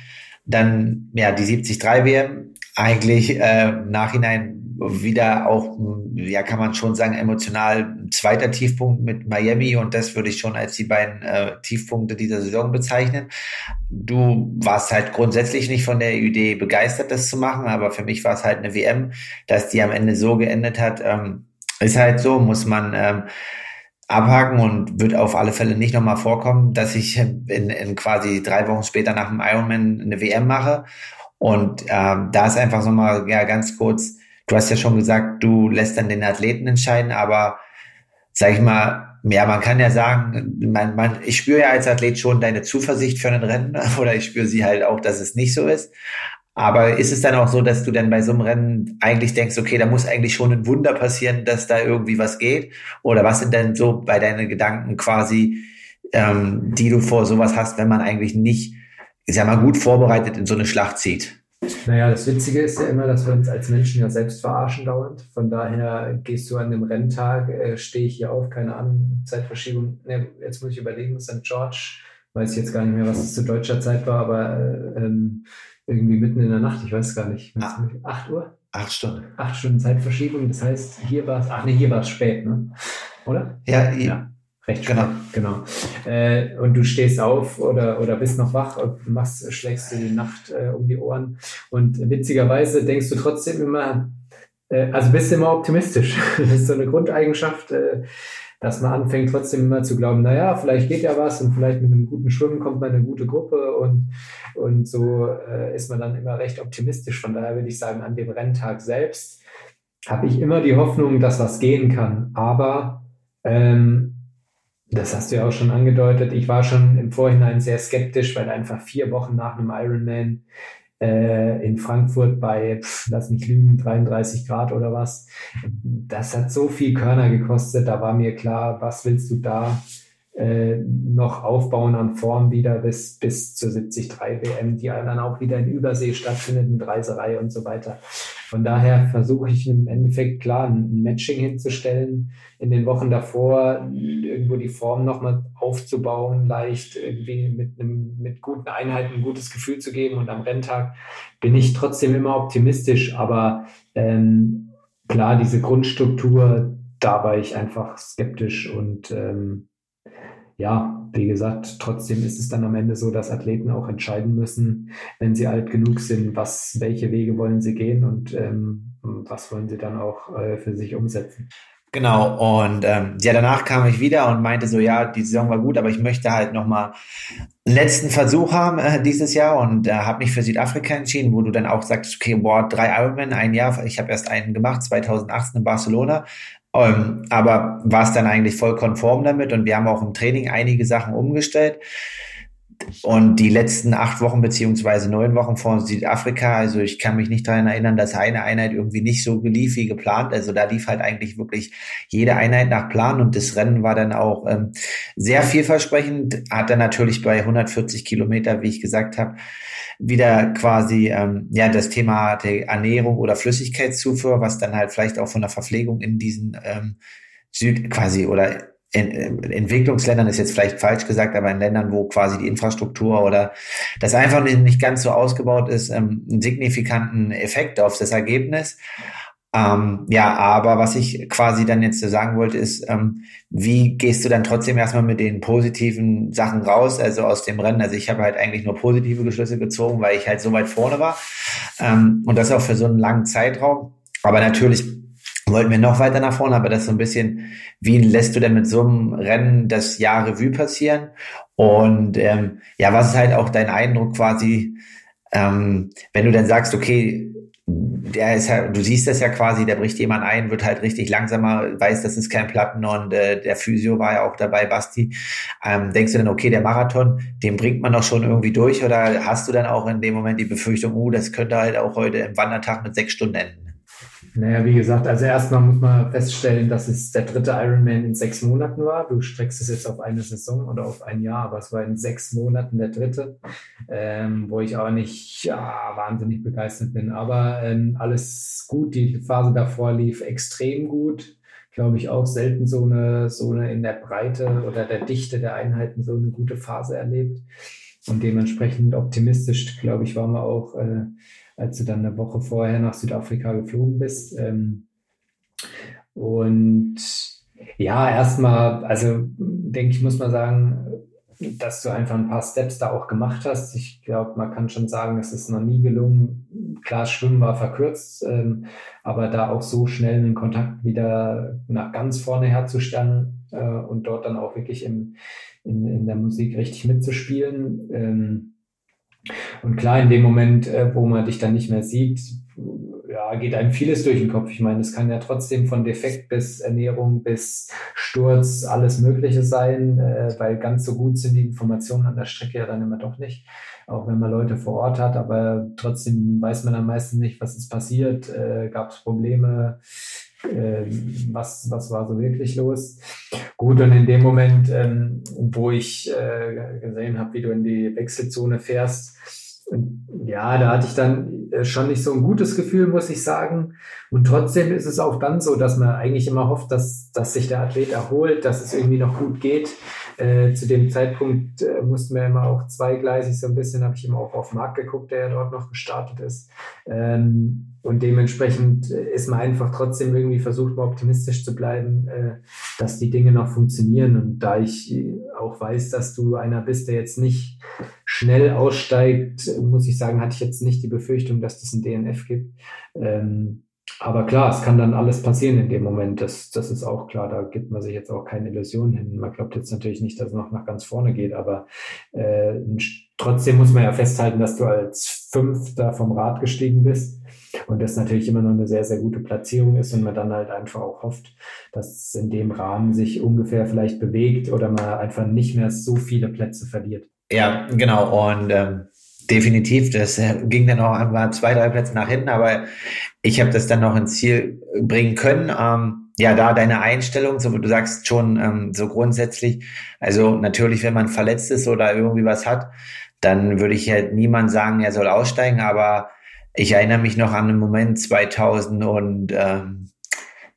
dann ja die 73 WM eigentlich äh, im Nachhinein wieder auch, ja, kann man schon sagen, emotional zweiter Tiefpunkt mit Miami und das würde ich schon als die beiden äh, Tiefpunkte dieser Saison bezeichnen. Du warst halt grundsätzlich nicht von der Idee begeistert, das zu machen, aber für mich war es halt eine WM, dass die am Ende so geendet hat, ähm, ist halt so, muss man ähm, abhaken und wird auf alle Fälle nicht nochmal vorkommen, dass ich in, in quasi drei Wochen später nach dem Ironman eine WM mache. Und ähm, da ist einfach so mal ja ganz kurz, du hast ja schon gesagt, du lässt dann den Athleten entscheiden, aber sag ich mal, ja, man kann ja sagen, man, man, ich spüre ja als Athlet schon deine Zuversicht für ein Rennen oder ich spüre sie halt auch, dass es nicht so ist. Aber ist es dann auch so, dass du dann bei so einem Rennen eigentlich denkst, okay, da muss eigentlich schon ein Wunder passieren, dass da irgendwie was geht? Oder was sind denn so bei deinen Gedanken quasi, ähm, die du vor sowas hast, wenn man eigentlich nicht, ich sag mal, gut vorbereitet in so eine Schlacht zieht? Naja, das Witzige ist ja immer, dass wir uns als Menschen ja selbst verarschen dauernd. Von daher gehst du an dem Renntag, äh, stehe ich hier auf, keine Ahnung, Zeitverschiebung. Ne, jetzt muss ich überlegen, St. George, weiß ich jetzt gar nicht mehr, was es zu deutscher Zeit war, aber äh, ähm, irgendwie mitten in der Nacht, ich weiß gar nicht. Ah. Acht Uhr? Acht Stunden. Acht Stunden Zeitverschiebung. Das heißt, hier war es, ach nee, hier war es spät, ne? Oder? Ja, ja. Recht genau. spät, genau. Äh, und du stehst auf oder, oder bist noch wach und machst, schlägst dir die Nacht äh, um die Ohren. Und witzigerweise denkst du trotzdem immer, äh, also bist du immer optimistisch. das ist so eine Grundeigenschaft, äh, dass man anfängt trotzdem immer zu glauben, naja, vielleicht geht ja was und vielleicht mit einem guten Schwimmen kommt man in eine gute Gruppe und, und so äh, ist man dann immer recht optimistisch. Von daher würde ich sagen, an dem Renntag selbst habe ich immer die Hoffnung, dass was gehen kann. Aber ähm, das hast du ja auch schon angedeutet. Ich war schon im Vorhinein sehr skeptisch, weil einfach vier Wochen nach einem Ironman äh, in Frankfurt bei, pf, lass mich lügen, 33 Grad oder was. Das hat so viel Körner gekostet. Da war mir klar, was willst du da äh, noch aufbauen an Form wieder bis, bis zur 73 WM, die dann auch wieder in Übersee stattfindet mit Reiserei und so weiter. Von daher versuche ich im Endeffekt klar ein Matching hinzustellen, in den Wochen davor irgendwo die Form nochmal aufzubauen, leicht irgendwie mit, einem, mit guten Einheiten ein gutes Gefühl zu geben. Und am Renntag bin ich trotzdem immer optimistisch, aber ähm, klar, diese Grundstruktur, da war ich einfach skeptisch und ähm, ja, wie gesagt, trotzdem ist es dann am Ende so, dass Athleten auch entscheiden müssen, wenn sie alt genug sind, was, welche Wege wollen sie gehen und ähm, was wollen sie dann auch äh, für sich umsetzen. Genau, und ähm, ja, danach kam ich wieder und meinte so, ja, die Saison war gut, aber ich möchte halt nochmal einen letzten Versuch haben äh, dieses Jahr und äh, habe mich für Südafrika entschieden, wo du dann auch sagst, okay, boah, drei Ironman, ein Jahr, ich habe erst einen gemacht, 2018 in Barcelona, ähm, aber war es dann eigentlich voll konform damit und wir haben auch im Training einige Sachen umgestellt. Und die letzten acht Wochen beziehungsweise neun Wochen vor Südafrika, also ich kann mich nicht daran erinnern, dass eine Einheit irgendwie nicht so lief wie geplant. Also da lief halt eigentlich wirklich jede Einheit nach Plan und das Rennen war dann auch ähm, sehr vielversprechend. Hat dann natürlich bei 140 Kilometer, wie ich gesagt habe, wieder quasi ähm, ja das Thema der Ernährung oder Flüssigkeitszufuhr, was dann halt vielleicht auch von der Verpflegung in diesen ähm, Süd quasi oder in, in Entwicklungsländern ist jetzt vielleicht falsch gesagt, aber in Ländern, wo quasi die Infrastruktur oder das einfach nicht ganz so ausgebaut ist, ähm, einen signifikanten Effekt auf das Ergebnis. Ähm, ja, aber was ich quasi dann jetzt sagen wollte, ist, ähm, wie gehst du dann trotzdem erstmal mit den positiven Sachen raus, also aus dem Rennen? Also ich habe halt eigentlich nur positive Geschlüsse gezogen, weil ich halt so weit vorne war ähm, und das auch für so einen langen Zeitraum. Aber natürlich wollten wir noch weiter nach vorne, aber das so ein bisschen, wie lässt du denn mit so einem Rennen das Jahr Revue passieren? Und ähm, ja, was ist halt auch dein Eindruck quasi, ähm, wenn du dann sagst, okay, der ist ja, du siehst das ja quasi, der bricht jemand ein, wird halt richtig langsamer, weiß, das ist kein Platten und äh, der Physio war ja auch dabei, Basti. Ähm, denkst du dann, okay, der Marathon, den bringt man doch schon irgendwie durch oder hast du dann auch in dem Moment die Befürchtung, oh, das könnte halt auch heute im Wandertag mit sechs Stunden enden? Naja, wie gesagt, also erstmal muss man feststellen, dass es der dritte Ironman in sechs Monaten war. Du streckst es jetzt auf eine Saison oder auf ein Jahr, aber es war in sechs Monaten der dritte, ähm, wo ich auch nicht ja, wahnsinnig begeistert bin. Aber ähm, alles gut. Die Phase davor lief extrem gut. Glaube ich auch selten so eine, so eine in der Breite oder der Dichte der Einheiten so eine gute Phase erlebt. Und dementsprechend optimistisch, glaube ich, waren wir auch. Äh, als du dann eine Woche vorher nach Südafrika geflogen bist. Ähm, und ja, erstmal, also denke ich, muss man sagen, dass du einfach ein paar Steps da auch gemacht hast. Ich glaube, man kann schon sagen, es ist noch nie gelungen. Klar, Schwimmen war verkürzt, ähm, aber da auch so schnell einen Kontakt wieder nach ganz vorne herzustellen äh, und dort dann auch wirklich im, in, in der Musik richtig mitzuspielen. Ähm, und klar, in dem Moment, äh, wo man dich dann nicht mehr sieht, ja, geht einem vieles durch den Kopf. Ich meine, es kann ja trotzdem von Defekt bis Ernährung bis Sturz alles Mögliche sein, äh, weil ganz so gut sind die Informationen an der Strecke ja dann immer doch nicht. Auch wenn man Leute vor Ort hat, aber trotzdem weiß man dann meistens nicht, was ist passiert, äh, gab es Probleme, äh, was, was war so wirklich los. Gut, und in dem Moment, ähm, wo ich äh, gesehen habe, wie du in die Wechselzone fährst, ja, da hatte ich dann äh, schon nicht so ein gutes Gefühl, muss ich sagen. Und trotzdem ist es auch dann so, dass man eigentlich immer hofft, dass, dass sich der Athlet erholt, dass es irgendwie noch gut geht. Äh, zu dem Zeitpunkt äh, mussten wir immer auch zweigleisig so ein bisschen, habe ich immer auch auf Markt geguckt, der ja dort noch gestartet ist. Ähm, und dementsprechend äh, ist man einfach trotzdem irgendwie versucht, mal optimistisch zu bleiben, äh, dass die Dinge noch funktionieren. Und da ich auch weiß, dass du einer bist, der jetzt nicht schnell aussteigt, muss ich sagen, hatte ich jetzt nicht die Befürchtung, dass das ein DNF gibt. Ähm, aber klar, es kann dann alles passieren in dem Moment. Das, das ist auch klar. Da gibt man sich jetzt auch keine Illusionen hin. Man glaubt jetzt natürlich nicht, dass es noch nach ganz vorne geht, aber äh, trotzdem muss man ja festhalten, dass du als Fünfter vom Rad gestiegen bist und das natürlich immer noch eine sehr, sehr gute Platzierung ist und man dann halt einfach auch hofft, dass es in dem Rahmen sich ungefähr vielleicht bewegt oder man einfach nicht mehr so viele Plätze verliert. Ja, genau. Und ähm, definitiv, das äh, ging dann auch an zwei, drei Plätze nach hinten, aber ich habe das dann noch ins Ziel bringen können. Ähm, ja, da deine Einstellung, so du sagst schon ähm, so grundsätzlich, also natürlich, wenn man verletzt ist oder irgendwie was hat, dann würde ich halt niemand sagen, er soll aussteigen, aber ich erinnere mich noch an einen Moment 2000 und ähm,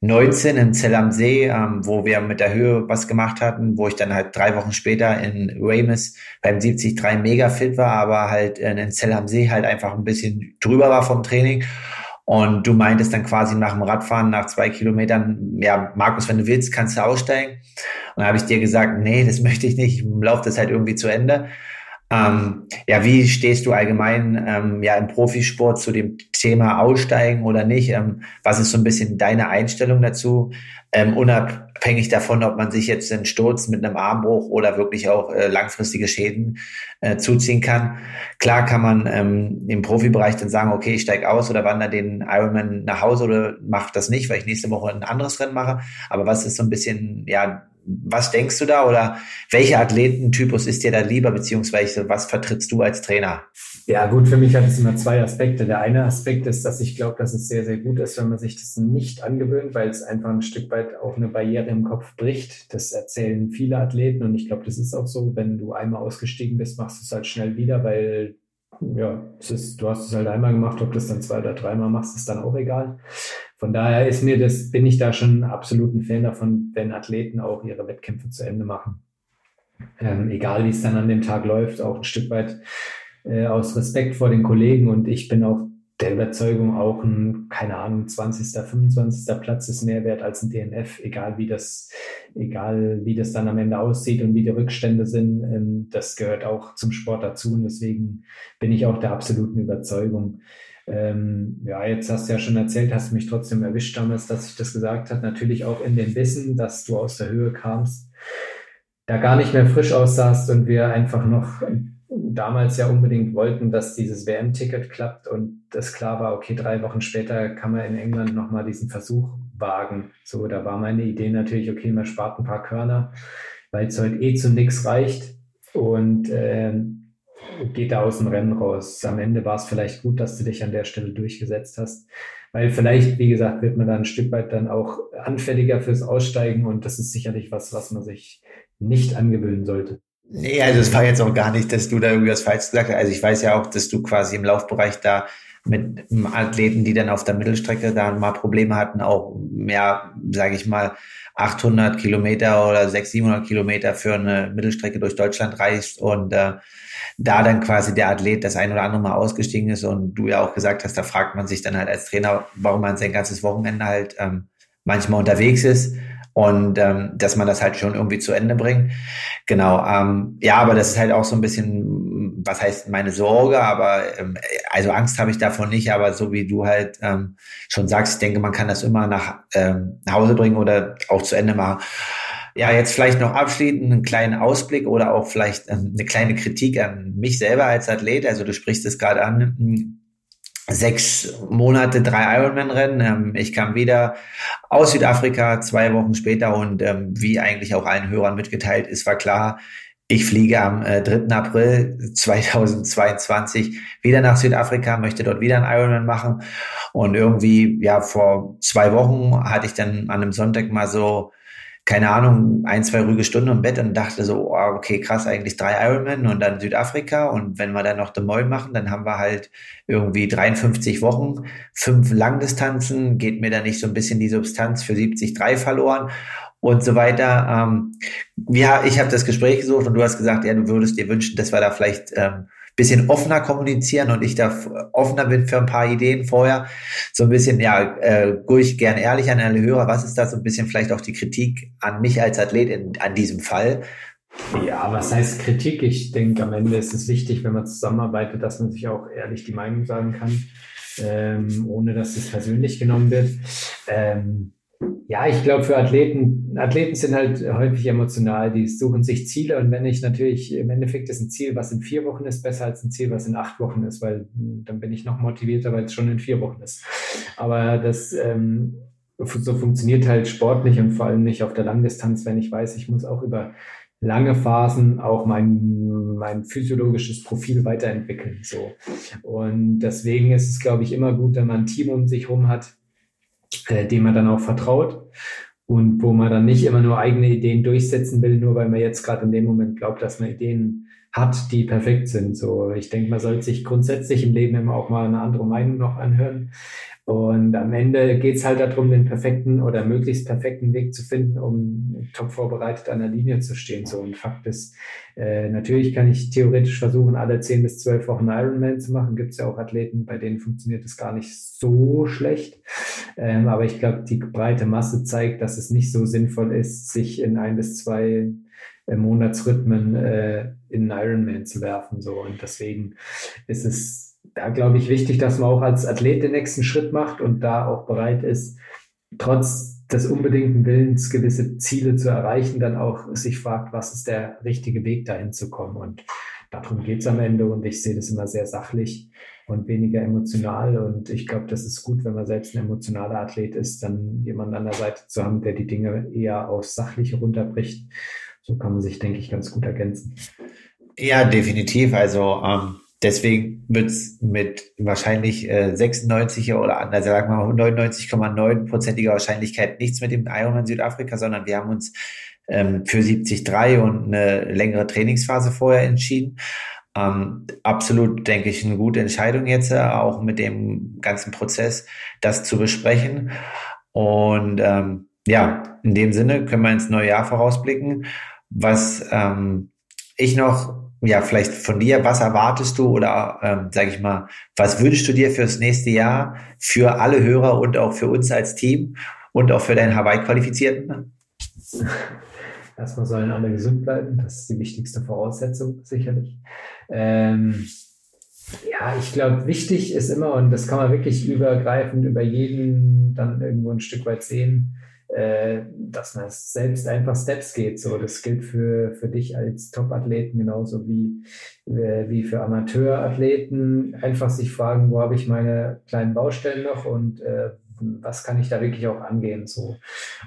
19 in Zell am See, ähm, wo wir mit der Höhe was gemacht hatten, wo ich dann halt drei Wochen später in Ramus beim 73 mega fit war, aber halt in Zell am See halt einfach ein bisschen drüber war vom Training. Und du meintest dann quasi nach dem Radfahren, nach zwei Kilometern, ja, Markus, wenn du willst, kannst du aussteigen. Und dann habe ich dir gesagt, nee, das möchte ich nicht, ich laufe das halt irgendwie zu Ende. Ähm, ja, wie stehst du allgemein ähm, ja im Profisport zu dem Thema Aussteigen oder nicht? Ähm, was ist so ein bisschen deine Einstellung dazu? Ähm, unabhängig davon, ob man sich jetzt einen Sturz mit einem Armbruch oder wirklich auch äh, langfristige Schäden äh, zuziehen kann. Klar kann man ähm, im Profibereich dann sagen, okay, ich steige aus oder wandere den Ironman nach Hause oder mache das nicht, weil ich nächste Woche ein anderes Rennen mache. Aber was ist so ein bisschen ja was denkst du da oder welcher Athletentypus ist dir da lieber, beziehungsweise was vertrittst du als Trainer? Ja, gut, für mich hat es immer zwei Aspekte. Der eine Aspekt ist, dass ich glaube, dass es sehr, sehr gut ist, wenn man sich das nicht angewöhnt, weil es einfach ein Stück weit auch eine Barriere im Kopf bricht. Das erzählen viele Athleten und ich glaube, das ist auch so. Wenn du einmal ausgestiegen bist, machst du es halt schnell wieder, weil ja, ist, du hast es halt einmal gemacht, ob du es dann zwei oder dreimal machst, ist dann auch egal. Von daher ist mir das, bin ich da schon absolut ein Fan davon, wenn Athleten auch ihre Wettkämpfe zu Ende machen. Ähm, egal wie es dann an dem Tag läuft, auch ein Stück weit äh, aus Respekt vor den Kollegen und ich bin auch der Überzeugung, auch ein, keine Ahnung, 20., 25. Platz ist mehr wert als ein DNF, egal wie das, egal wie das dann am Ende aussieht und wie die Rückstände sind. Ähm, das gehört auch zum Sport dazu und deswegen bin ich auch der absoluten Überzeugung. Ähm, ja, jetzt hast du ja schon erzählt, hast du mich trotzdem erwischt damals, dass ich das gesagt habe. Natürlich auch in dem Wissen, dass du aus der Höhe kamst, da gar nicht mehr frisch aussahst und wir einfach noch damals ja unbedingt wollten, dass dieses WM-Ticket klappt und das klar war, okay, drei Wochen später kann man in England nochmal diesen Versuch wagen. So, da war meine Idee natürlich, okay, man spart ein paar Körner, weil es heute eh zu nichts reicht und äh, geht da aus dem Rennen raus. Am Ende war es vielleicht gut, dass du dich an der Stelle durchgesetzt hast, weil vielleicht, wie gesagt, wird man da ein Stück weit dann auch anfälliger fürs Aussteigen und das ist sicherlich was, was man sich nicht angewöhnen sollte. Nee, also es war jetzt auch gar nicht, dass du da irgendwas falsch gesagt hast. Also ich weiß ja auch, dass du quasi im Laufbereich da mit Athleten, die dann auf der Mittelstrecke da mal Probleme hatten, auch mehr, sage ich mal, 800 Kilometer oder 600, 700 Kilometer für eine Mittelstrecke durch Deutschland reist und äh, da dann quasi der Athlet das ein oder andere Mal ausgestiegen ist und du ja auch gesagt hast, da fragt man sich dann halt als Trainer, warum man sein ganzes Wochenende halt ähm, manchmal unterwegs ist und ähm, dass man das halt schon irgendwie zu Ende bringt. Genau, ähm, ja, aber das ist halt auch so ein bisschen, was heißt meine Sorge, aber ähm, also Angst habe ich davon nicht, aber so wie du halt ähm, schon sagst, ich denke, man kann das immer nach, ähm, nach Hause bringen oder auch zu Ende machen. Ja, jetzt vielleicht noch abschließend einen kleinen Ausblick oder auch vielleicht ähm, eine kleine Kritik an mich selber als Athlet. Also du sprichst es gerade an sechs Monate, drei Ironman-Rennen. Ähm, ich kam wieder aus Südafrika zwei Wochen später und ähm, wie eigentlich auch allen Hörern mitgeteilt ist, war klar, ich fliege am äh, 3. April 2022 wieder nach Südafrika, möchte dort wieder einen Ironman machen. Und irgendwie, ja, vor zwei Wochen hatte ich dann an einem Sonntag mal so keine Ahnung, ein, zwei ruhige Stunden im Bett und dachte so, oh, okay, krass, eigentlich drei Ironman und dann Südafrika und wenn wir dann noch The Moy machen, dann haben wir halt irgendwie 53 Wochen, fünf Langdistanzen, geht mir da nicht so ein bisschen die Substanz für 73 verloren und so weiter. Ähm, ja, ich habe das Gespräch gesucht und du hast gesagt, ja, du würdest dir wünschen, dass wir da vielleicht ähm, bisschen offener kommunizieren und ich da offener bin für ein paar Ideen vorher. So ein bisschen, ja, äh, ruhig gern ehrlich an alle Hörer. Was ist da so ein bisschen vielleicht auch die Kritik an mich als Athlet in, an diesem Fall? Ja, was heißt Kritik? Ich denke, am Ende ist es wichtig, wenn man zusammenarbeitet, dass man sich auch ehrlich die Meinung sagen kann, ähm, ohne dass es persönlich genommen wird. Ähm, ja, ich glaube, für Athleten, Athleten sind halt häufig emotional, die suchen sich Ziele und wenn ich natürlich, im Endeffekt ist ein Ziel, was in vier Wochen ist, besser als ein Ziel, was in acht Wochen ist, weil hm, dann bin ich noch motivierter, weil es schon in vier Wochen ist. Aber das, ähm, so funktioniert halt Sport nicht und vor allem nicht auf der Langdistanz, wenn ich weiß, ich muss auch über lange Phasen auch mein, mein physiologisches Profil weiterentwickeln. So. Und deswegen ist es, glaube ich, immer gut, wenn man ein Team um sich herum hat, äh, dem man dann auch vertraut und wo man dann nicht immer nur eigene Ideen durchsetzen will, nur weil man jetzt gerade in dem Moment glaubt, dass man Ideen hat, die perfekt sind. So, ich denke, man sollte sich grundsätzlich im Leben immer auch mal eine andere Meinung noch anhören und am Ende geht es halt darum, den perfekten oder möglichst perfekten Weg zu finden, um top vorbereitet an der Linie zu stehen. So ein Fakt ist, äh, natürlich kann ich theoretisch versuchen, alle zehn bis zwölf Wochen Ironman zu machen. Gibt es ja auch Athleten, bei denen funktioniert das gar nicht so schlecht. Ähm, aber ich glaube, die breite Masse zeigt, dass es nicht so sinnvoll ist, sich in ein bis zwei äh, Monatsrhythmen äh, in Ironman zu werfen. So und deswegen ist es da glaube ich wichtig, dass man auch als Athlet den nächsten Schritt macht und da auch bereit ist, trotz des unbedingten Willens gewisse Ziele zu erreichen, dann auch sich fragt, was ist der richtige Weg dahin zu kommen. Und darum geht es am Ende und ich sehe das immer sehr sachlich und weniger emotional. Und ich glaube, das ist gut, wenn man selbst ein emotionaler Athlet ist, dann jemanden an der Seite zu haben, der die Dinge eher aufs Sachliche runterbricht. So kann man sich, denke ich, ganz gut ergänzen. Ja, definitiv. Also ähm, deswegen wird es mit wahrscheinlich äh, 96 oder also sagen wir mal 99,9-prozentiger Wahrscheinlichkeit nichts mit dem Ironman Südafrika, sondern wir haben uns ähm, für 73 und eine längere Trainingsphase vorher entschieden. Ähm, absolut, denke ich, eine gute Entscheidung jetzt, äh, auch mit dem ganzen Prozess, das zu besprechen. Und ähm, ja, in dem Sinne können wir ins neue Jahr vorausblicken. Was ähm, ich noch, ja, vielleicht von dir, was erwartest du oder, ähm, sage ich mal, was wünschst du dir fürs nächste Jahr für alle Hörer und auch für uns als Team und auch für deinen Hawaii-Qualifizierten? Erstmal sollen alle gesund bleiben, das ist die wichtigste Voraussetzung, sicherlich. Ähm, ja, ich glaube, wichtig ist immer, und das kann man wirklich übergreifend über jeden dann irgendwo ein Stück weit sehen, äh, dass man selbst einfach Steps geht. So, das gilt für, für dich als Top-Athleten genauso wie, äh, wie für Amateurathleten. Einfach sich fragen, wo habe ich meine kleinen Baustellen noch und äh, was kann ich da wirklich auch angehen. So.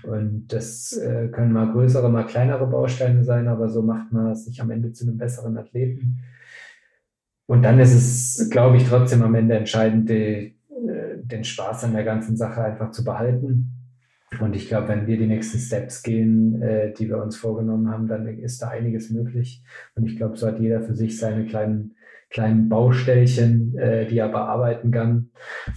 Und das äh, können mal größere, mal kleinere Bausteine sein, aber so macht man sich am Ende zu einem besseren Athleten. Und dann ist es, glaube ich, trotzdem am Ende entscheidend, die, äh, den Spaß an der ganzen Sache einfach zu behalten und ich glaube, wenn wir die nächsten Steps gehen, äh, die wir uns vorgenommen haben, dann ist da einiges möglich. Und ich glaube, so hat jeder für sich seine kleinen, kleinen Baustellchen, äh, die er bearbeiten kann.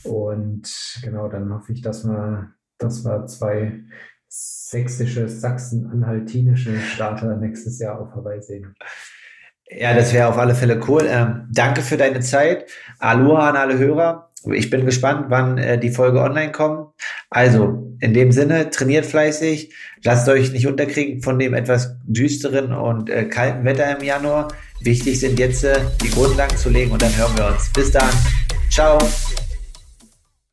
Und genau, dann hoffe ich, dass wir, dass wir zwei sächsische, sachsen-anhaltinische Starter nächstes Jahr auf Hawaii sehen. Ja, das wäre auf alle Fälle cool. Ähm, danke für deine Zeit. Aloha an alle Hörer. Ich bin gespannt, wann äh, die Folge online kommt. Also, in dem Sinne, trainiert fleißig, lasst euch nicht unterkriegen von dem etwas düsteren und äh, kalten Wetter im Januar. Wichtig sind jetzt äh, die Grundlagen zu legen und dann hören wir uns. Bis dann. Ciao.